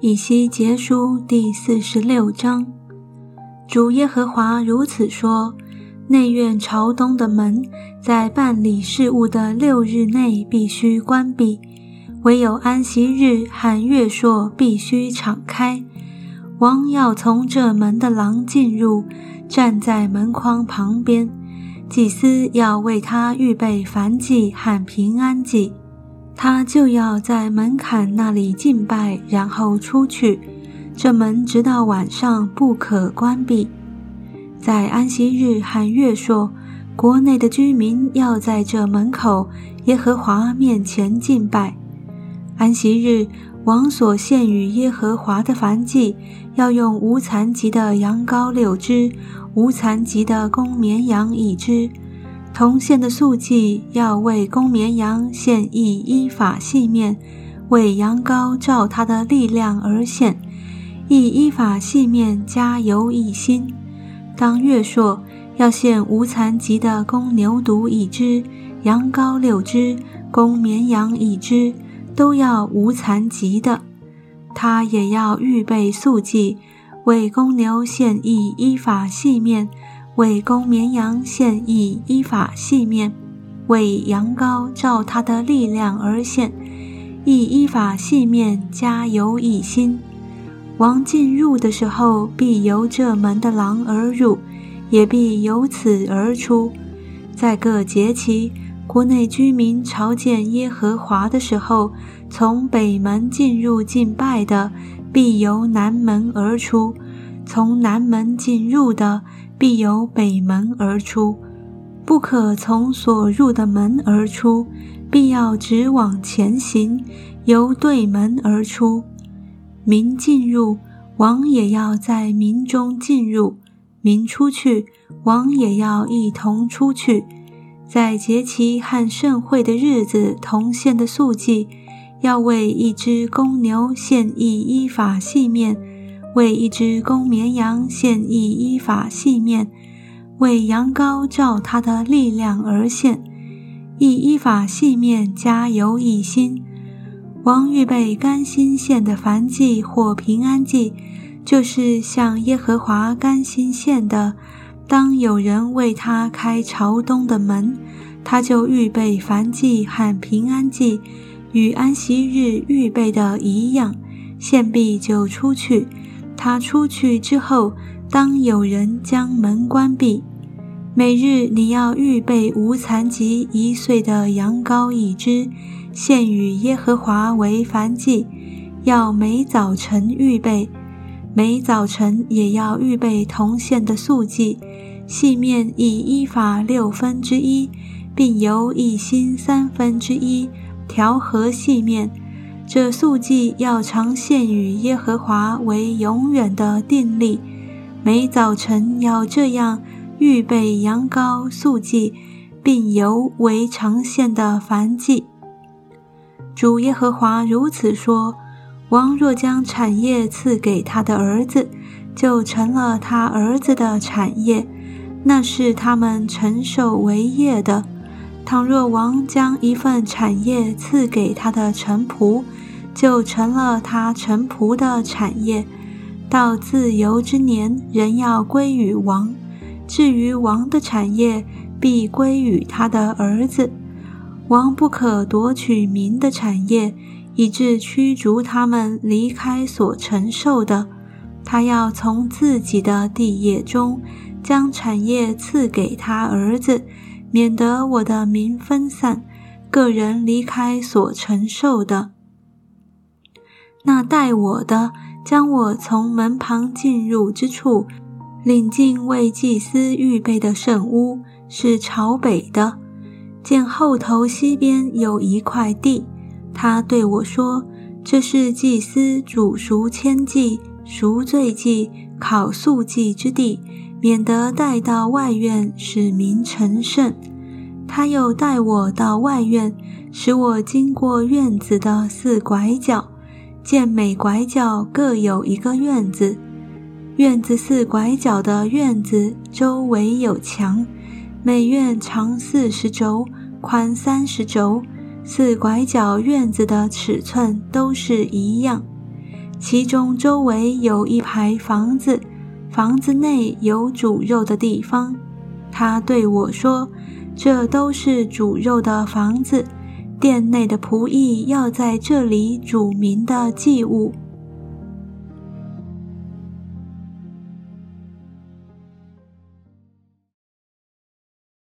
以西结书第四十六章。主耶和华如此说：内院朝东的门，在办理事务的六日内必须关闭，唯有安息日和月朔必须敞开。王要从这门的廊进入，站在门框旁边。祭司要为他预备燔祭和平安祭，他就要在门槛那里敬拜，然后出去。这门直到晚上不可关闭。在安息日和月朔，国内的居民要在这门口耶和华面前敬拜。安息日。王所献与耶和华的燔祭，要用无残疾的羊羔六只，无残疾的公绵羊一只。同献的素祭要为公绵羊献一依法细面，为羊羔照他的力量而献，一依法细面加油一心。当月朔要献无残疾的公牛犊一只，羊羔六只，公绵羊一只。都要无残疾的，他也要预备素祭，为公牛献一依法细面，为公绵羊献一依法细面，为羊羔照他的力量而献，亦依法细面加油一心。王进入的时候，必由这门的廊而入，也必由此而出，在各节期。国内居民朝见耶和华的时候，从北门进入敬拜的，必由南门而出；从南门进入的，必由北门而出。不可从所入的门而出，必要直往前行，由对门而出。民进入，王也要在民中进入；民出去，王也要一同出去。在节期和盛会的日子同献的素祭，要为一只公牛献一依法细面，为一只公绵羊献一依法细面，为羊羔照他的力量而献，一依法细面加油一心。王预备甘心献的燔祭或平安祭，就是向耶和华甘心献的。当有人为他开朝东的门，他就预备燔祭和平安祭，与安息日预备的一样，献毕就出去。他出去之后，当有人将门关闭。每日你要预备无残疾一岁的羊羔一只，献与耶和华为燔祭，要每早晨预备。每早晨也要预备铜线的素祭，细面以一法六分之一，并由一心三分之一调和细面。这素祭要常献与耶和华为永远的定例。每早晨要这样预备羊羔素祭，并由为常献的燔祭。主耶和华如此说。王若将产业赐给他的儿子，就成了他儿子的产业，那是他们承受为业的。倘若王将一份产业赐给他的臣仆，就成了他臣仆的产业。到自由之年，人要归于王；至于王的产业，必归于他的儿子。王不可夺取民的产业。以致驱逐他们离开所承受的，他要从自己的地业中将产业赐给他儿子，免得我的民分散，个人离开所承受的。那带我的，将我从门旁进入之处领进为祭司预备的圣屋，是朝北的，见后头西边有一块地。他对我说：“这是祭司煮熟千祭、赎罪祭、烤素祭之地，免得带到外院使民成圣。”他又带我到外院，使我经过院子的四拐角，见每拐角各有一个院子。院子四拐角的院子周围有墙每院长四十轴宽三十轴四拐角院子的尺寸都是一样。其中周围有一排房子房子内有煮肉的地方。他对我说这都是煮肉的房子殿内的仆役要在这里署名的祭物。